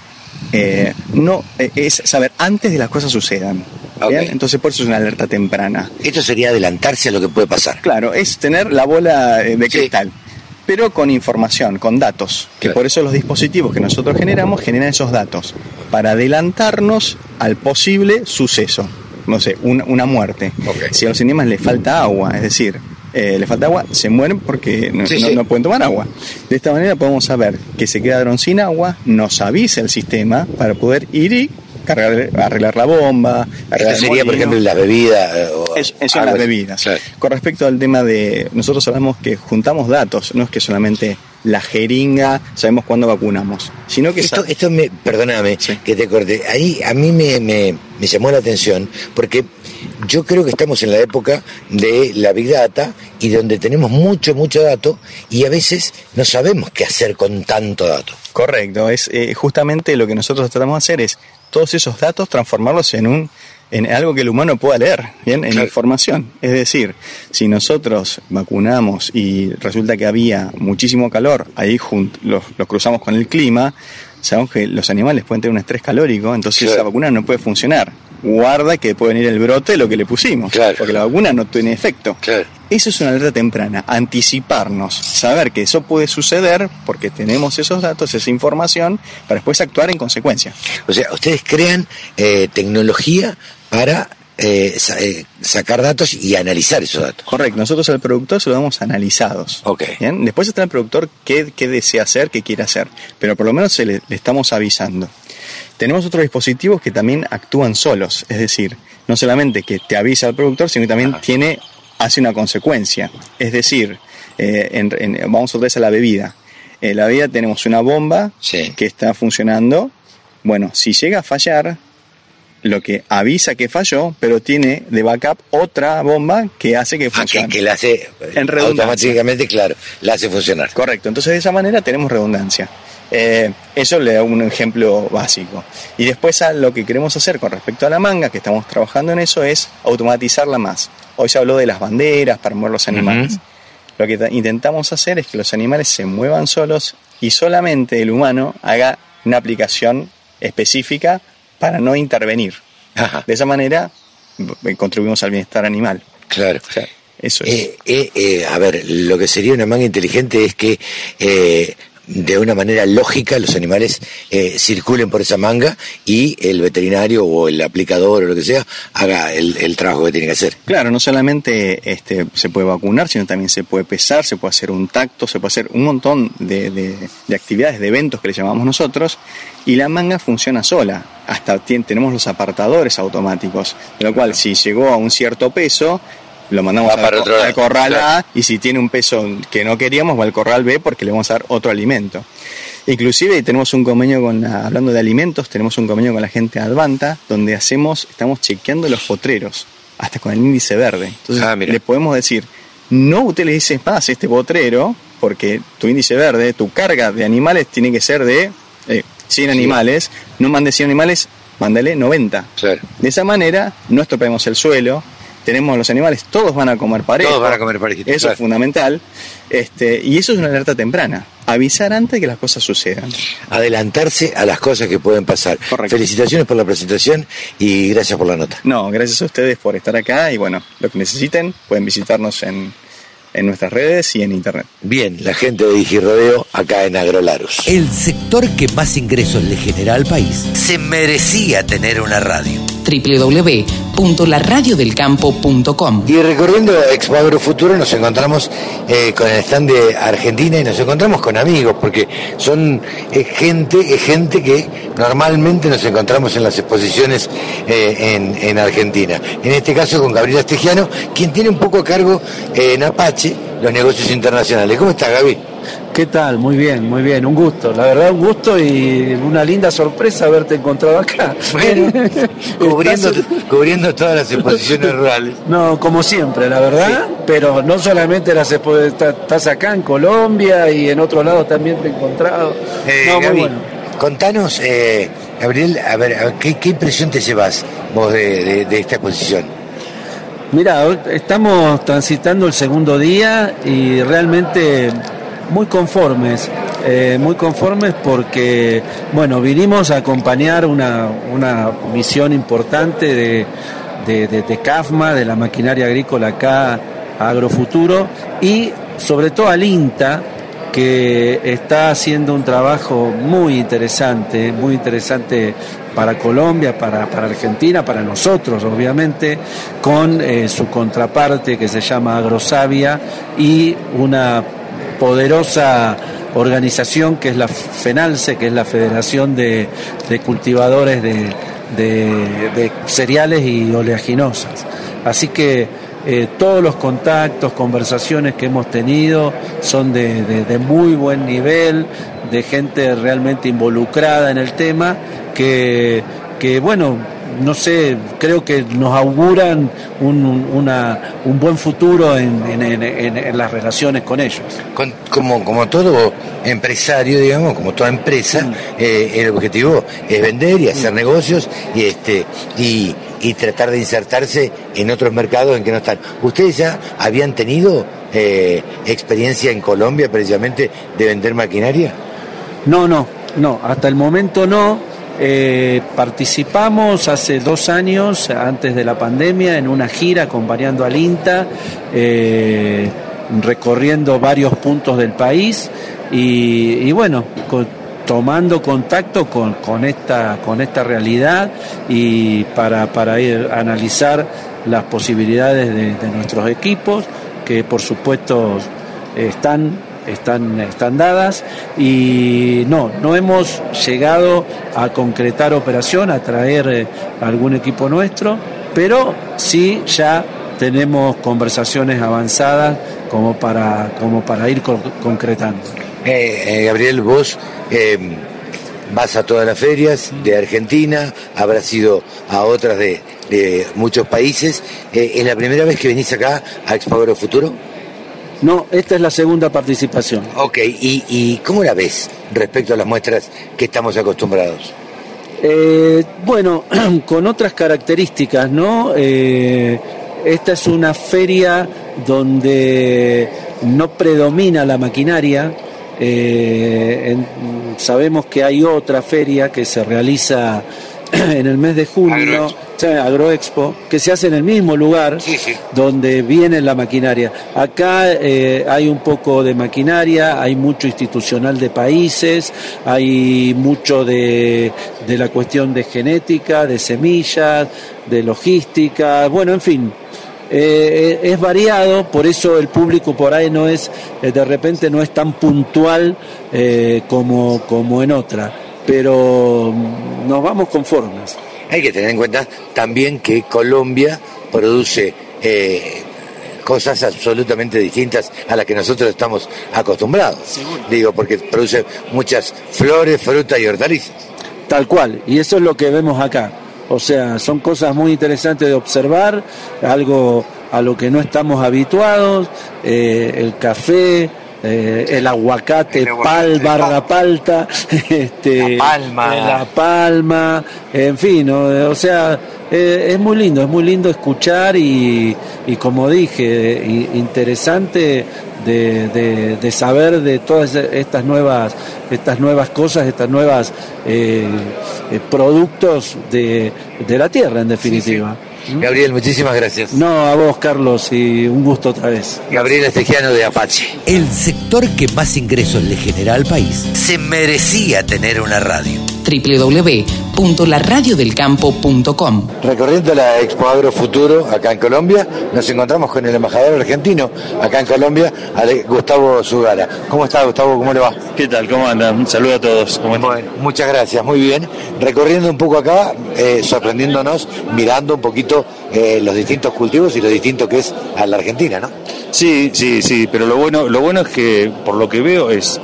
no, es saber antes de las cosas sucedan. Okay. Entonces por eso es una alerta temprana. Esto sería adelantarse a lo que puede pasar. Claro, es tener la bola de cristal. Sí pero con información, con datos, que claro. por eso los dispositivos que nosotros generamos generan esos datos, para adelantarnos al posible suceso, no sé, una, una muerte. Okay. Si a los animales les falta agua, es decir, eh, le falta agua, se mueren porque no, sí, no, sí. no, pueden tomar agua. De esta manera podemos saber que se quedaron sin agua, nos avisa el sistema para poder ir y cargar, arreglar la bomba. Arreglar Esto sería, por ejemplo, la bebida. Eh, o es, eso las bebidas. Con respecto al tema de. Nosotros sabemos que juntamos datos, no es que solamente la jeringa, sabemos cuándo vacunamos, sino que. Esto, esto me, perdóname sí. que te corte. Ahí a mí me, me, me llamó la atención porque yo creo que estamos en la época de la Big Data y donde tenemos mucho, mucho dato y a veces no sabemos qué hacer con tanto dato. Correcto, es eh, justamente lo que nosotros tratamos de hacer es todos esos datos transformarlos en un en algo que el humano pueda leer, bien, en claro. información. Es decir, si nosotros vacunamos y resulta que había muchísimo calor, ahí los, los cruzamos con el clima, sabemos que los animales pueden tener un estrés calórico, entonces claro. esa vacuna no puede funcionar. Guarda que puede venir el brote lo que le pusimos, claro. porque la vacuna no tiene efecto. Claro. Eso es una alerta temprana, anticiparnos, saber que eso puede suceder porque tenemos esos datos, esa información, para después actuar en consecuencia. O sea, ustedes crean eh, tecnología para eh, sacar datos y analizar esos datos. Correcto, nosotros al productor se lo damos analizados. Okay. ¿bien? Después está el productor qué, qué, desea hacer, qué quiere hacer, pero por lo menos se le, le estamos avisando. Tenemos otros dispositivos que también actúan solos, es decir, no solamente que te avisa al productor, sino que también Ajá. tiene, hace una consecuencia. Es decir, eh, en, en, vamos otra vez a la bebida. En la bebida tenemos una bomba sí. que está funcionando. Bueno, si llega a fallar, lo que avisa que falló, pero tiene de backup otra bomba que hace que funcione. Ah, que, que la hace en automáticamente, claro, la hace funcionar. Correcto, entonces de esa manera tenemos redundancia. Eh, eso le da un ejemplo básico. Y después a lo que queremos hacer con respecto a la manga, que estamos trabajando en eso, es automatizarla más. Hoy se habló de las banderas para mover los animales. Uh -huh. Lo que intentamos hacer es que los animales se muevan solos y solamente el humano haga una aplicación específica para no intervenir. Ajá. De esa manera contribuimos al bienestar animal. Claro. O sea, eso es. Eh, eh, eh, a ver, lo que sería una manga inteligente es que eh, de una manera lógica los animales eh, circulen por esa manga y el veterinario o el aplicador o lo que sea haga el, el, trabajo que tiene que hacer. Claro, no solamente este, se puede vacunar, sino también se puede pesar, se puede hacer un tacto, se puede hacer un montón de, de, de actividades, de eventos que le llamamos nosotros, y la manga funciona sola. Hasta tenemos los apartadores automáticos, de lo cual si llegó a un cierto peso, lo mandamos va al, otro al corral claro. A y si tiene un peso que no queríamos va al corral B porque le vamos a dar otro alimento. Inclusive tenemos un convenio con la, hablando de alimentos, tenemos un convenio con la gente de Advanta donde hacemos, estamos chequeando los potreros, hasta con el índice verde. Entonces ah, le podemos decir, no utilices más este potrero porque tu índice verde, tu carga de animales tiene que ser de eh, 100 sí. animales, no mandes 100 animales, mándale 90. Claro. De esa manera no estropeamos el suelo, tenemos los animales, todos van a comer parejo. Todos van a comer parejito. Eso claro. es fundamental. Este, y eso es una alerta temprana. Avisar antes de que las cosas sucedan. Adelantarse a las cosas que pueden pasar. Correcto. Felicitaciones por la presentación y gracias por la nota. No, gracias a ustedes por estar acá y bueno, lo que necesiten pueden visitarnos en, en nuestras redes y en internet. Bien, la gente de Digirodeo acá en Agrolarus. El sector que más ingresos le genera al país se merecía tener una radio. www.laradiodelcampo.com Y recorriendo Expo Agrofuturo nos encontramos eh, con el stand de Argentina y nos encontramos con amigos, porque son eh, gente, es gente que normalmente nos encontramos en las exposiciones eh, en, en Argentina. En este caso con Gabriela Estegiano, quien tiene un poco a cargo eh, en Apache los negocios internacionales. ¿Cómo está Gaby? ¿Qué tal? Muy bien, muy bien, un gusto. La verdad, un gusto y una linda sorpresa haberte encontrado acá. Bueno, [laughs] cubriendo, todas las exposiciones rurales. No, como siempre, la verdad, pero no solamente las expo- está- estás acá en Colombia y en otro lado también te he encontrado. Eh, no, muy bueno. contanos, eh, Gabriel, a ver, a ¿qué, qué impresión te llevas vos de, de- de esta exposición? Mira, estamos transitando el segundo día y realmente muy conformes, eh, muy conformes porque, bueno, vinimos a acompañar una, una misión importante de, de, de- de CAFMA, de la maquinaria agrícola acá Agrofuturo y sobre todo al INTA, que está haciendo un trabajo muy interesante, muy interesante para Colombia, para, para Argentina, para nosotros, obviamente, con eh, su contraparte que se llama Agrosavia y una poderosa organización que es la FENALCE, que es la Federación de, de Cultivadores de, de- Cereales y Oleaginosas. Así que eh, todos los contactos, conversaciones que hemos tenido son de muy buen nivel, de gente realmente involucrada en el tema, que, que bueno, no sé, creo que nos auguran un, un- una- un buen futuro en, en- en- en- en las relaciones con ellos. Con- como, como todo empresario, digamos, como toda empresa, Mm. eh, el objetivo es vender y hacer negocios y este y, y tratar de insertarse en otros mercados en que no están. ¿Ustedes ya habían tenido eh, experiencia en Colombia precisamente de vender maquinaria? No, no, no, hasta el momento no. Eh, participamos hace dos años, antes de la pandemia, en una gira acompañando al INTA, eh, recorriendo varios puntos del país y, bueno, tomando contacto con, esta, con esta realidad y para, para ir a analizar las posibilidades de, de nuestros equipos, que por supuesto están están, están dadas y no, no hemos llegado a concretar operación, a traer eh, algún equipo nuestro, pero sí ya tenemos conversaciones avanzadas como para, como para ir con- concretando. Eh, eh, Gabriel, vos vas a todas las ferias de Argentina, habrás ido a otras de, de muchos países. ¿Es la primera vez que venís acá a Expo Agrofuturo? No, esta es la segunda participación. Ok, ¿Y, ¿y cómo la ves respecto a las muestras que estamos acostumbrados? Eh, bueno, [clears throat] con otras características, ¿no? Eh, esta es una feria donde no predomina la maquinaria. Eh, en- sabemos que hay otra feria que se realiza [clears throat] en el mes de junio, Agroexpo. Sea, Agroexpo, que se hace en el mismo lugar Sí, sí. donde viene la maquinaria. Acá eh, hay un poco de maquinaria, hay mucho institucional de países, hay mucho de, de la cuestión de genética, de semillas, de logística, bueno, en fin. eh, es variado, por eso el público por ahí no es, eh, de repente no es tan puntual eh, como, como en otra, pero mm, nos vamos conformes. Hay que tener en cuenta también que Colombia produce eh, cosas absolutamente distintas a las que nosotros estamos acostumbrados. Digo, porque produce muchas flores, frutas y hortalizas. Tal cual, y eso es lo que vemos acá. O sea, son cosas muy interesantes de observar, algo a lo que no estamos habituados, eh, el café, eh, el aguacate, El aguacate, palta, [laughs] este, La palma. eh, la palma, en fin, o, o sea, es muy lindo, es muy lindo escuchar y, y como dije, interesante de, de, saber de todas estas nuevas, estas nuevas cosas, estas nuevas eh, eh, productos de, de, la tierra, en definitiva. Gabriel, muchísimas gracias. No, a vos, Carlos, y un gusto otra vez. Gabriel Estegiano de Apache. El sector que más ingresos le genera al país se merecía tener una radio www.laradiodelcampo.com. Recorriendo la Expo Agro Futuro acá en Colombia, nos encontramos con el embajador argentino acá en Colombia, Gustavo Zugara. ¿Cómo está Gustavo? ¿Cómo le va? ¿Qué tal? ¿Cómo andan? Un saludo a todos. bueno, muchas gracias, muy bien. Recorriendo un poco acá, eh, sorprendiéndonos, mirando un poquito eh, los distintos cultivos y lo distinto que es a la Argentina, ¿no? Sí, sí, sí, pero lo bueno, lo bueno es que por lo que veo es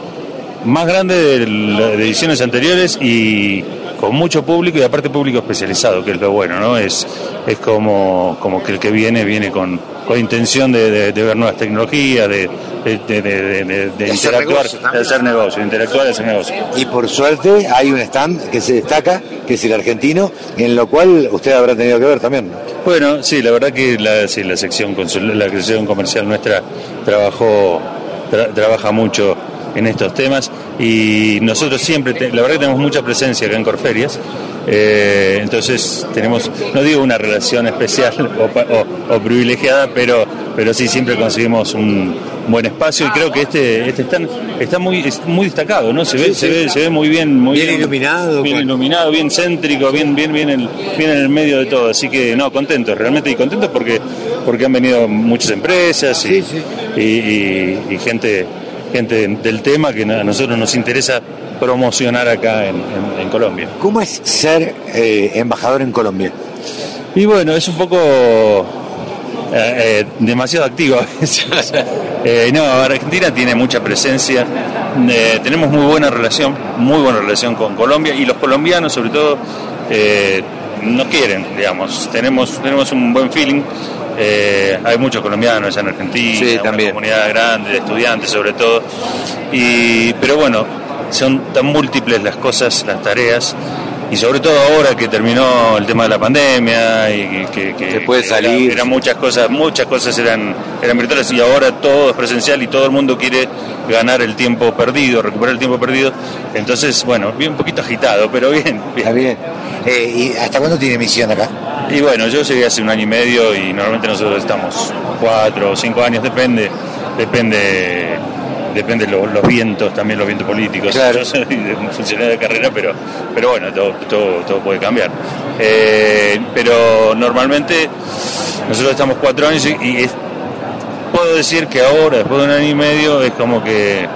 más grande de, las ediciones anteriores y con mucho público y aparte público especializado, que es lo bueno, ¿no? Es, es como, como que el que viene, viene con, con intención de, ver nuevas tecnologías, de, de interactuar, de hacer negocio, interactuar y hacer negocio. Y por suerte hay un stand que se destaca, que es el argentino, en lo cual usted habrá tenido que ver también. Bueno, sí, la verdad que la, sí, la sección la sección comercial nuestra trabajó, trabaja mucho en estos temas. Y nosotros siempre, la verdad que tenemos mucha presencia acá en Corferias, eh, entonces tenemos, no digo una relación especial [laughs] o, privilegiada, pero, pero sí siempre conseguimos un buen espacio y creo que este, este está, está muy, muy destacado, ¿no? Se ve, se ve, se ve muy bien, muy bien, iluminado, bien iluminado, bien céntrico, bien, bien, bien, el, bien en el medio de todo, así que no, contentos, realmente y contentos porque, porque han venido muchas empresas y, y gente gente del tema que a nosotros nos interesa promocionar acá en, Colombia. ¿Cómo es ser eh, embajador en Colombia? Y bueno, es un poco eh, eh, demasiado activo. [laughs] no, Argentina tiene mucha presencia, tenemos muy buena relación, muy buena relación con Colombia y los colombianos sobre todo no quieren, digamos, tenemos, tenemos un buen feeling eh, hay muchos colombianos en Argentina, una comunidad grande de estudiantes sobre todo. Y, pero bueno, son tan múltiples las cosas, las tareas, y sobre todo ahora que terminó el tema de la pandemia y que, se puede salir eran muchas cosas muchas cosas eran eran virtuales y ahora todo es presencial y todo el mundo quiere ganar el tiempo perdido recuperar el tiempo perdido. Entonces bueno bien un poquito agitado pero bien bien, bien. Eh, y hasta cuándo tiene misión acá y bueno, yo llegué hace un año y medio y normalmente nosotros estamos cuatro o cinco años, depende, depende, depende los, los vientos, también los vientos políticos. [laughs] Yo soy un funcionario de carrera, pero, pero bueno, todo, todo, todo puede cambiar. Eh, pero normalmente nosotros estamos cuatro años y, puedo decir que ahora, después de un año y medio, es como que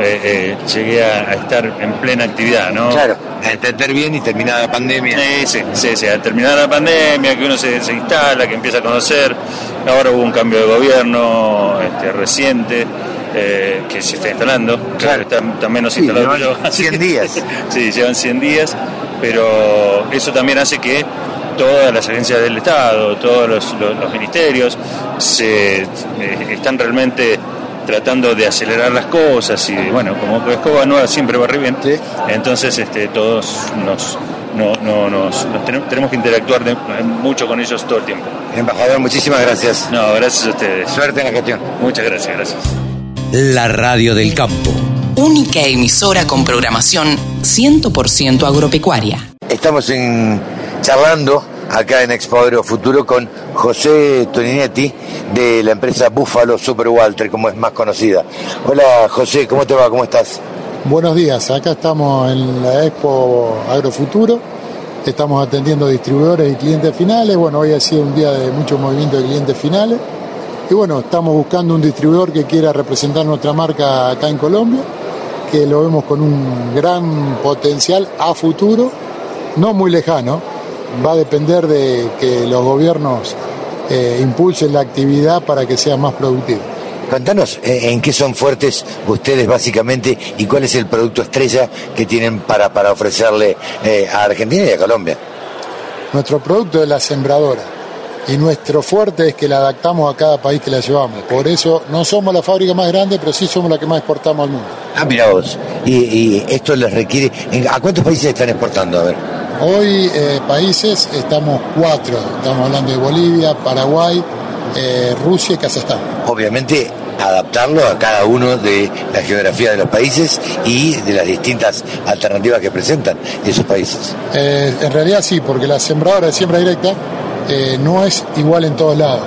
eh, eh, llegué a, estar en plena actividad, ¿no? Claro, a entender bien y terminar la pandemia. Sí, sí, sí, a terminar la pandemia, que uno se, instala, que empieza a conocer. Ahora hubo un cambio de gobierno este, reciente. Eh, que se está instalando, claro, está, está menos instalado que yo. 100 días. [laughs] sí, llevan 100 días, pero eso también hace que todas las agencias del Estado, todos los, los ministerios se, están realmente tratando de acelerar las cosas y bueno, como escoba nueva siempre va bien, entonces este, todos nos, no, nos, tenemos, que interactuar mucho con ellos todo el tiempo. Embajador, muchísimas gracias. No, gracias a ustedes. Suerte en la gestión. Muchas gracias, gracias. La radio del campo. Única emisora con programación 100% agropecuaria. Estamos en charlando acá en Expo Agro Futuro con José Toninetti de la empresa Búfalo Super Walter, como es más conocida. Hola José, ¿cómo te va? ¿Cómo estás? Buenos días, acá estamos en la Expo Agrofuturo, estamos atendiendo distribuidores y clientes finales, bueno, hoy ha sido un día de mucho movimiento de clientes finales y bueno, estamos buscando un distribuidor que quiera representar nuestra marca acá en Colombia, que lo vemos con un gran potencial a futuro, no muy lejano, va a depender de que los gobiernos eh, impulsen la actividad para que sea más productiva. Contanos eh, en qué son fuertes ustedes básicamente y cuál es el producto estrella que tienen para, para ofrecerle eh, a Argentina y a Colombia. Nuestro producto es la sembradora y nuestro fuerte es que la adaptamos a cada país que la llevamos. Por eso no somos la fábrica más grande, pero sí somos la que más exportamos al mundo. Ah, mira vos. Y, y esto les requiere... ¿A cuántos países están exportando? A ver. Hoy eh, países estamos cuatro, estamos hablando de Bolivia, Paraguay, eh, Rusia y Kazajstán. Obviamente adaptarlo a cada uno de la geografía de los países y de las distintas alternativas que presentan esos países. Eh, en realidad sí, porque la sembradora de siembra directa no es igual en todos lados.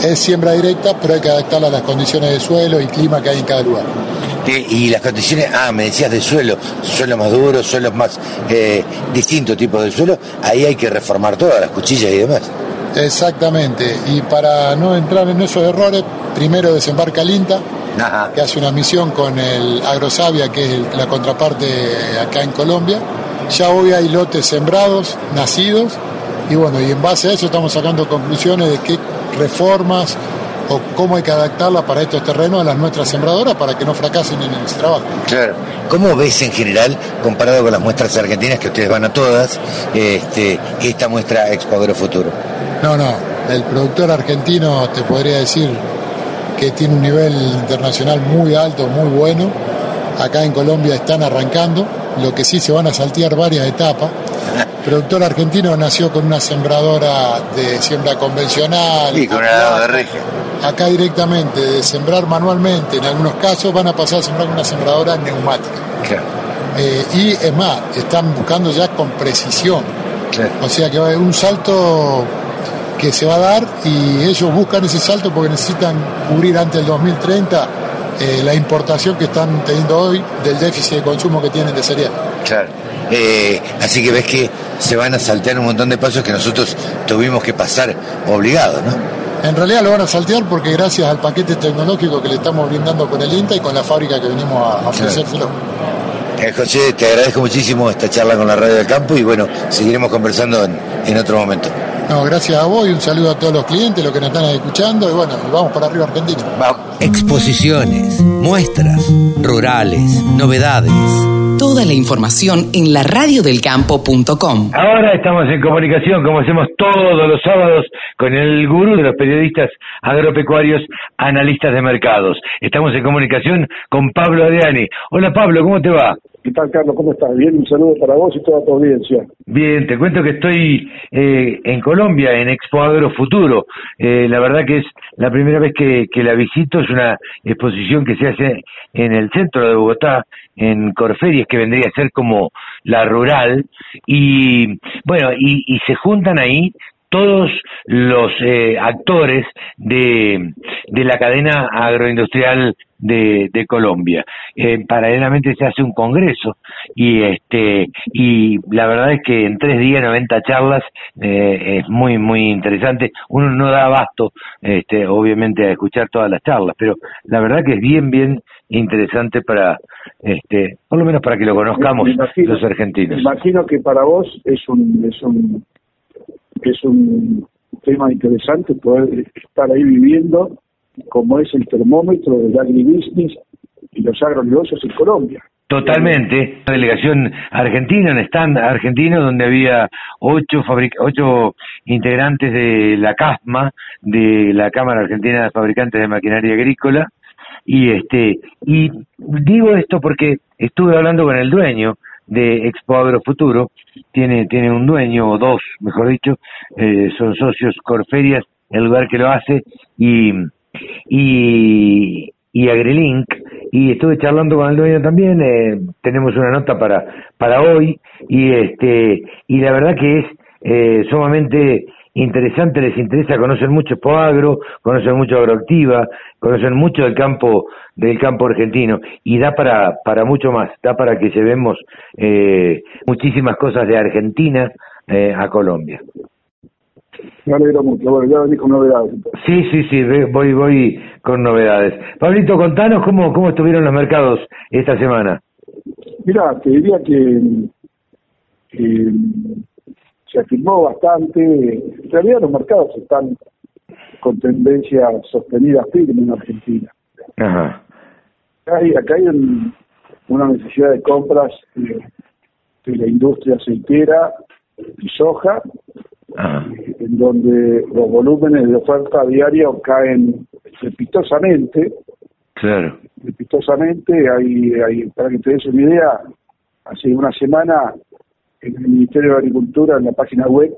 Es siembra directa, pero hay que adaptarla a las condiciones de suelo y clima que hay en cada lugar. Y las condiciones, ah, me decías de suelo, suelo más duro, suelos más eh, distintos tipos de suelo, ahí hay que reformar todas las cuchillas y demás. Exactamente, y para no entrar en esos errores, primero desembarca el INTA, que hace una misión con el Agrosavia, que es la contraparte acá en Colombia. Ya hoy hay lotes sembrados, nacidos, y bueno, y en base a eso estamos sacando conclusiones de qué reformas o cómo hay que adaptarla para estos terrenos a las nuestras sembradoras para que no fracasen en el trabajo. Claro. ¿Cómo ves en general, comparado con las muestras argentinas, que ustedes van a todas, este, esta muestra Expo Agrofuturo? No, no. El productor argentino te podría decir que tiene un nivel internacional muy alto, muy bueno. Acá en Colombia están arrancando, lo que sí se van a saltear varias etapas. El productor argentino nació con una sembradora de siembra convencional. Y con un lado de regia acá directamente de sembrar manualmente, en algunos casos van a pasar a sembrar con una sembradora neumática. Eh, y es más, están buscando ya con precisión. O sea que va a haber un salto que se va a dar y ellos buscan ese salto porque necesitan cubrir antes del 2030 eh, la importación que están teniendo hoy del déficit de consumo que tienen de cereal. Claro. Eh, así que ves que se van a saltear un montón de pasos que nosotros tuvimos que pasar obligados, ¿no? En realidad lo van a saltear porque gracias al paquete tecnológico que le estamos brindando con el INTA y con la fábrica que venimos a ofrecérselo. Eh, José, te agradezco muchísimo esta charla con la Radio del Campo y bueno, seguiremos conversando en, otro momento. No, gracias a vos y un saludo a todos los clientes, los que nos están escuchando y bueno, vamos para arriba Argentina. Exposiciones, muestras, rurales, novedades Toda la información en la radiodelcampo.com. Ahora estamos en comunicación, como hacemos todos los sábados, con el gurú de los periodistas agropecuarios, analistas de mercados. Estamos en comunicación con Pablo Adriani. Hola Pablo, ¿cómo te va? ¿Qué tal, Carlos? ¿Cómo estás? Bien, un saludo para vos y toda tu audiencia. Bien, te cuento que estoy eh, en Colombia, en Expo Agro Futuro. Eh, la verdad que es la primera vez que, la visito, es una exposición que se hace en el centro de Bogotá, en Corferias, que vendría a ser como la rural. Y bueno, y se juntan ahí todos los eh, actores de, de, la cadena agroindustrial de, de Colombia. Eh, paralelamente se hace un congreso y este y la verdad es que en tres días 90 charlas eh, es muy muy interesante. Uno no da abasto, este, obviamente a escuchar todas las charlas, pero la verdad que es bien bien interesante para este por lo menos para que lo conozcamos los argentinos. imagino que para vos es un es un es un tema interesante poder estar ahí viviendo como es el termómetro del agribusiness y los agronegocios en Colombia. Totalmente. La delegación argentina, un stand argentino donde había ocho, ocho integrantes de la CASMA, de la Cámara Argentina de Fabricantes de Maquinaria Agrícola, y este, y digo esto porque estuve hablando con el dueño de Expo Agro Futuro, tiene, tiene un dueño, o dos, mejor dicho, eh, son socios Corferias, el lugar que lo hace, y, y, y AgriLink, y estuve charlando con el dueño también, eh, tenemos una nota para, para hoy, y este, y la verdad que es eh, sumamente interesante, les interesa, conocen mucho Poagro, conocen mucho Agroactiva, conocen mucho del campo del campo argentino y da para para mucho más, da para que llevemos eh, muchísimas cosas de Argentina eh, a Colombia. Me alegro mucho, bueno, ya venís con novedades. Sí, sí, sí, voy voy con novedades. Pablito, contanos cómo cómo estuvieron los mercados esta semana. Mira, te diría que se afirmó bastante. En realidad los mercados están con tendencia sostenida firme en Argentina. Ajá. Hay, acá hay una necesidad de compras de, la industria aceitera y soja, en donde los volúmenes de oferta diaria caen estrepitosamente. Claro. Estrepitosamente, hay, hay, para que te des una idea, hace una semana en el Ministerio de Agricultura, en la página web,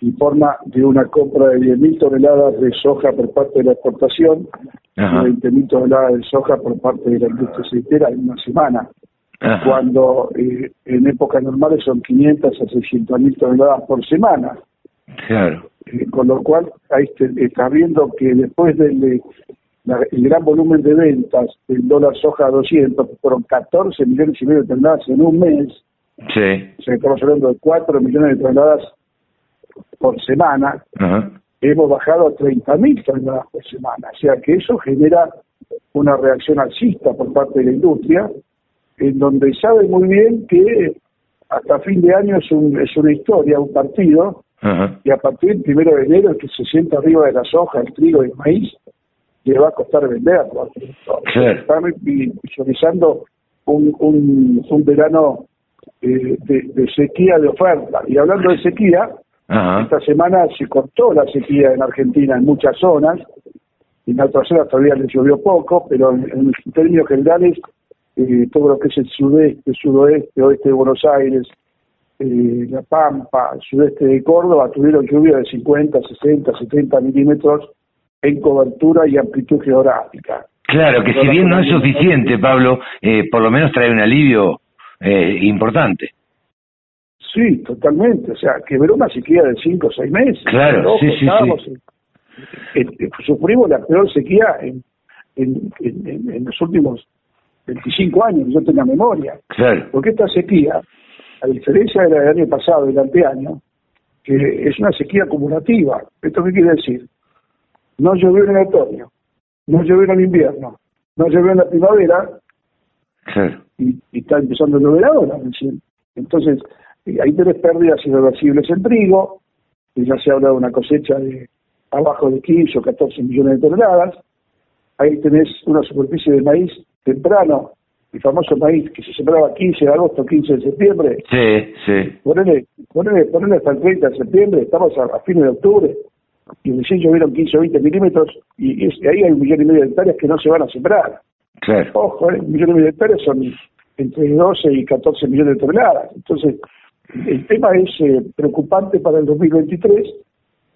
informa de una compra de 10.000 toneladas de soja por parte de la exportación y 20.000 toneladas de soja por parte de la industria aceitera en una semana. Cuando eh, en épocas normales son 500 a 600.000 toneladas por semana. Claro. Eh, con lo cual, ahí está viendo que después del el gran volumen de ventas del dólar soja a 200, fueron 14 millones y medio de toneladas en un mes. Sí. O sea, estamos hablando de 4 millones de toneladas por semana. Hemos bajado a 30.000 toneladas por semana. O sea, que eso genera una reacción alcista por parte de la industria, en donde sabe muy bien que hasta fin de año es, un, es una historia, un partido, y a partir del primero de enero el que se sienta arriba de la soja, el trigo y el maíz, le va a costar venderlo. Están visualizando un, un, un verano eh, de, sequía de oferta. Y hablando de sequía, esta semana se cortó la sequía en Argentina en muchas zonas, en otras zonas todavía le llovió poco, pero en, términos generales, eh, todo lo que es el sudeste, sudoeste, oeste de Buenos Aires, eh, La Pampa, sudeste de Córdoba, tuvieron lluvia de 50, 60, 70 milímetros en cobertura y amplitud geográfica. Claro, que si bien no es suficiente, Pablo, eh, por lo menos trae un alivio eh, importante. Sí, totalmente. O sea, que una sequía de 5 o 6 meses. Claro, sí, sí, sí. sufrimos la peor sequía en, en, en, los últimos 25 años, yo tengo memoria. Claro. Porque esta sequía, a diferencia de la del año pasado y del anteaño, que es una sequía acumulativa. ¿Esto qué quiere decir? no llovió en el otoño, no llovió en el invierno, no llovió en la primavera, y, está empezando a llover ahora. Entonces, hay tres pérdidas irreversibles en trigo, y ya se habla de una cosecha de abajo de 15 o 14 millones de toneladas. Ahí tenés una superficie de maíz temprano, el famoso maíz que se sembraba 15 de agosto, 15 de septiembre. Sí, sí. Ponele, ponele, hasta el 30 de septiembre, estamos a, a fines de octubre y recién llovieron 15 o 20 milímetros y, ahí hay un millón y medio de hectáreas que no se van a sembrar. Ojo, ¿eh? un millón y medio de hectáreas son entre 12 y 14 millones de toneladas. Entonces, el tema es eh, preocupante para el 2023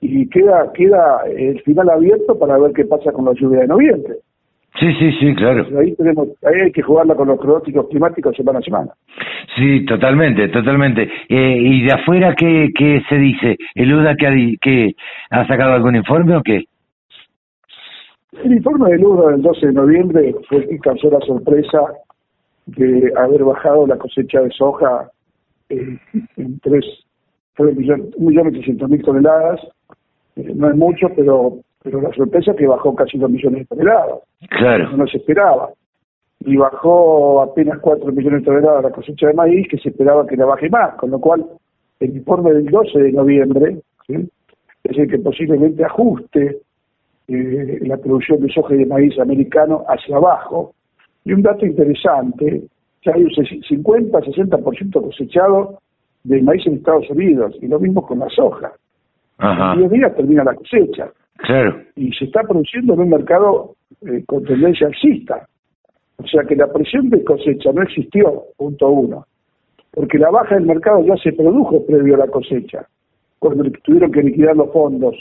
y queda queda el final abierto para ver qué pasa con la lluvia de noviembre. Sí, sí, sí, claro. Ahí, tenemos, ahí hay que jugarla con los pronósticos climáticos semana a semana. Sí, totalmente, totalmente. Eh, ¿Y de afuera qué, qué se dice? ¿El UDA que ha, que ha sacado algún informe o qué? El informe del UDA del 12 de noviembre fue el que causó la sorpresa de haber bajado la cosecha de soja en, en 3, millones mil toneladas. Eh, no es mucho, pero pero la sorpresa es que bajó casi 2 millones de toneladas. Claro. No se esperaba. Y bajó apenas 4 millones de toneladas la cosecha de maíz, que se esperaba que la baje más, con lo cual el informe del 12 de noviembre es el que posiblemente ajuste eh, la producción de soja y de maíz americano hacia abajo. Y un dato interesante, que hay un 50-60% cosechado de maíz en Estados Unidos, y lo mismo con la soja. En 10 días termina la cosecha. Claro. Y se está produciendo en un mercado eh, con tendencia alcista. O sea que la presión de cosecha no existió, punto uno. Porque la baja del mercado ya se produjo previo a la cosecha, cuando tuvieron que liquidar los fondos.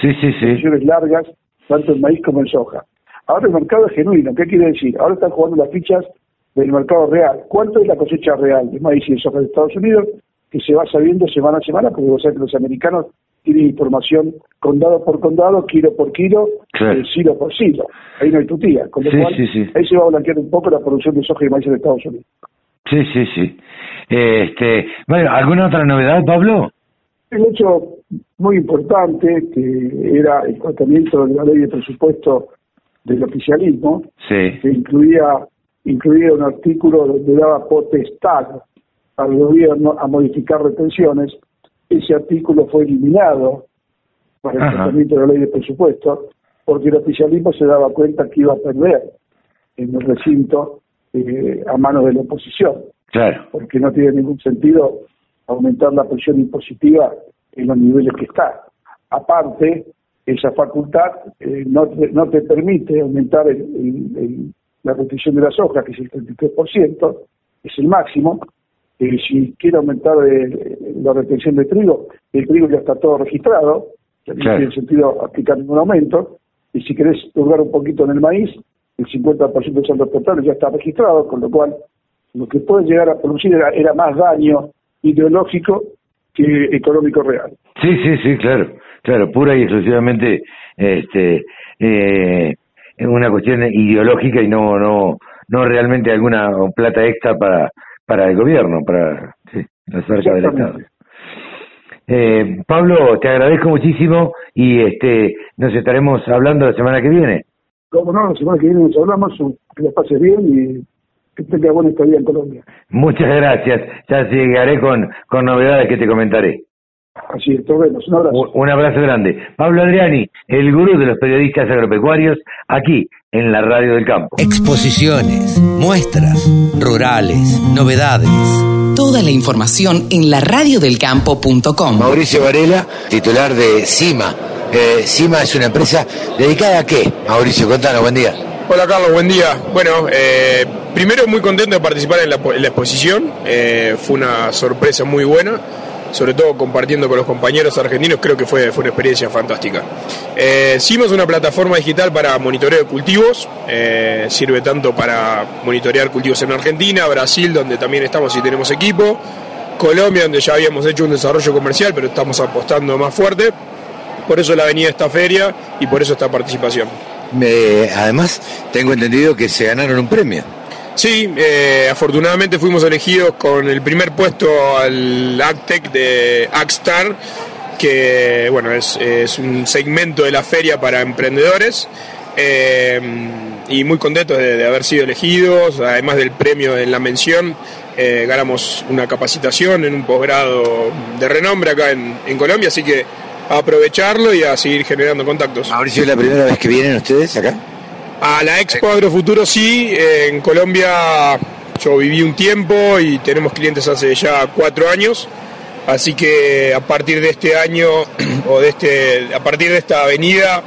Sí, sí, sí. largas, tanto en maíz como en soja. Ahora el mercado es genuino. ¿Qué quiere decir? Ahora están jugando las fichas del mercado real. ¿Cuánto es la cosecha real de maíz y de soja de Estados Unidos? Que se va sabiendo semana a semana, porque vos sabés que los americanos tiene información condado por condado, kilo por kilo, claro. silo por silo. Ahí no hay tutía. Con lo cual, ahí se va a blanquear un poco la producción de soja y maíz en Estados Unidos. Sí, sí, sí. Este, bueno, ¿alguna otra novedad, Pablo? El hecho muy importante que era el tratamiento de la ley de presupuesto del oficialismo, que incluía incluía un artículo donde daba potestad al gobierno a modificar retenciones ese artículo fue eliminado para el tratamiento de la ley de presupuesto, porque el oficialismo se daba cuenta que iba a perder en el recinto eh, a manos de la oposición. Claro. Porque no tiene ningún sentido aumentar la presión impositiva en los niveles que está. Aparte, esa facultad eh, no, te, no te permite aumentar la retención de las hojas, que es el 33%, es el máximo, eh, si quiere aumentar eh, la retención de trigo, el trigo ya está todo registrado, no tiene sentido aplicar ningún aumento, y si querés hurgar un poquito en el maíz, el 50% de saldo total ya está registrado, con lo cual lo que puede llegar a producir era, más daño ideológico que económico real. Sí, sí, sí, claro, claro, pura y exclusivamente este, eh, una cuestión ideológica y no, no, no realmente alguna plata extra para, para el gobierno, para sí, la cerca del Estado. Eh, Pablo, te agradezco muchísimo y este nos estaremos hablando la semana que viene. Como no, la semana que viene nos hablamos, que la pases bien y que tenga buena estadía en Colombia. Muchas gracias, ya llegaré con, con novedades que te comentaré. Así es, todo Un abrazo. Un abrazo grande. Pablo Adriani, el gurú de los periodistas agropecuarios, aquí en la Radio del Campo. Exposiciones, muestras, rurales, novedades. Toda la información en la radiodelcampo.com. Mauricio Varela, titular de CIMA. Eh, CIMA es una empresa dedicada a qué? Mauricio, contanos, buen día. Hola Carlos, buen día. Bueno, eh, primero muy contento de participar en la, exposición. Eh, fue una sorpresa muy buena sobre todo compartiendo con los compañeros argentinos, creo que fue, fue una experiencia fantástica. Eh, es una plataforma digital para monitoreo de cultivos, eh, sirve tanto para monitorear cultivos en Argentina, Brasil, donde también estamos y tenemos equipo, Colombia, donde ya habíamos hecho un desarrollo comercial, pero estamos apostando más fuerte. Por eso la venida esta feria y por eso esta participación. además, tengo entendido que se ganaron un premio. Sí, eh, afortunadamente fuimos elegidos con el primer puesto al AgTech de AgStar, que bueno, es, un segmento de la feria para emprendedores. Eh, y muy contentos de, haber sido elegidos, además del premio en la mención, eh, ganamos una capacitación en un posgrado de renombre acá en, Colombia, así que a aprovecharlo y a seguir generando contactos. Mauricio, ¿es la primera vez que vienen ustedes acá? A la Expo Agrofuturo sí, en Colombia yo viví un tiempo y tenemos clientes hace ya cuatro años, así que a partir de este año [clears throat] o de este, a partir de esta avenida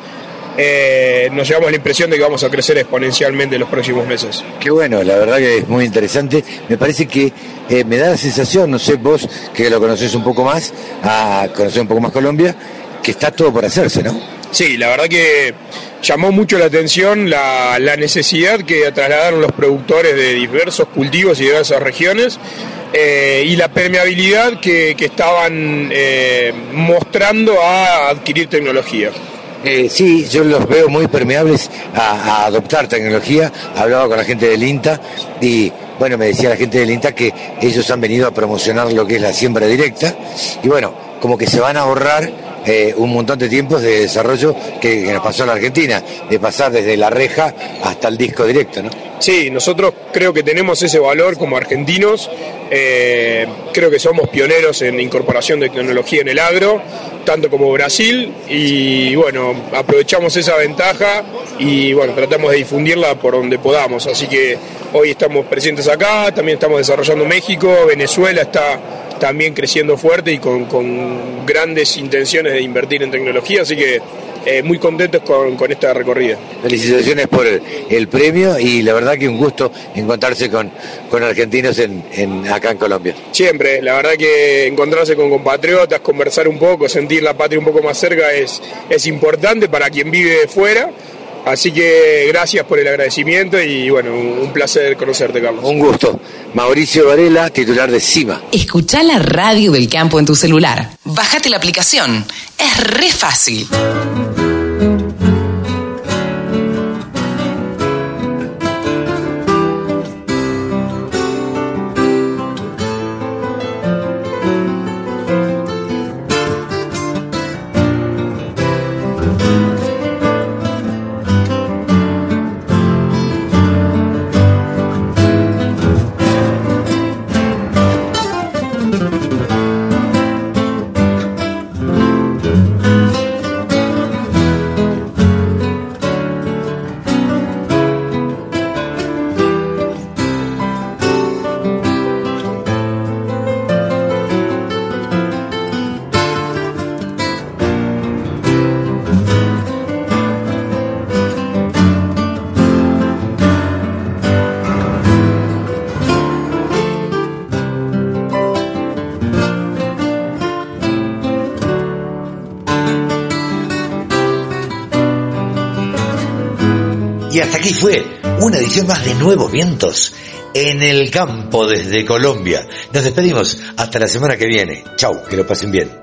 eh, nos llevamos la impresión de que vamos a crecer exponencialmente en los próximos meses. Qué bueno, la verdad que es muy interesante. Me parece que eh, me da la sensación, no sé vos que lo conocés un poco más, a conocer un poco más Colombia, que está todo por hacerse, ¿no? Sí, la verdad que llamó mucho la atención la, necesidad que trasladaron los productores de diversos cultivos y diversas regiones eh, y la permeabilidad que, estaban eh, mostrando a adquirir tecnología. Eh, sí, yo los veo muy permeables a, a, adoptar tecnología. Hablaba con la gente del INTA y, bueno, me decía la gente del INTA que ellos han venido a promocionar lo que es la siembra directa y, bueno, como que se van a ahorrar eh, un montón de tiempos de desarrollo que, nos pasó en la Argentina, de pasar desde la reja hasta el disco directo, ¿no? Sí, nosotros creo que tenemos ese valor como argentinos, eh, creo que somos pioneros en incorporación de tecnología en el agro, tanto como Brasil, y bueno, aprovechamos esa ventaja y bueno, tratamos de difundirla por donde podamos, así que hoy estamos presentes acá, también estamos desarrollando México, Venezuela está también creciendo fuerte y con, grandes intenciones de invertir en tecnología, así que eh, muy contentos con, esta recorrida. Felicitaciones por el, premio y la verdad que un gusto encontrarse con, con argentinos en, acá en Colombia. Siempre, la verdad que encontrarse con compatriotas, conversar un poco, sentir la patria un poco más cerca es, es importante para quien vive fuera Así que gracias por el agradecimiento y bueno, un placer conocerte, Carlos. Un gusto. Mauricio Varela, titular de CIMA. Escucha la radio del campo en tu celular. Bájate la aplicación. Es re fácil. Hasta aquí fue una edición más de Nuevos Vientos en el campo desde Colombia. Nos despedimos hasta la semana que viene. Chau, que lo pasen bien.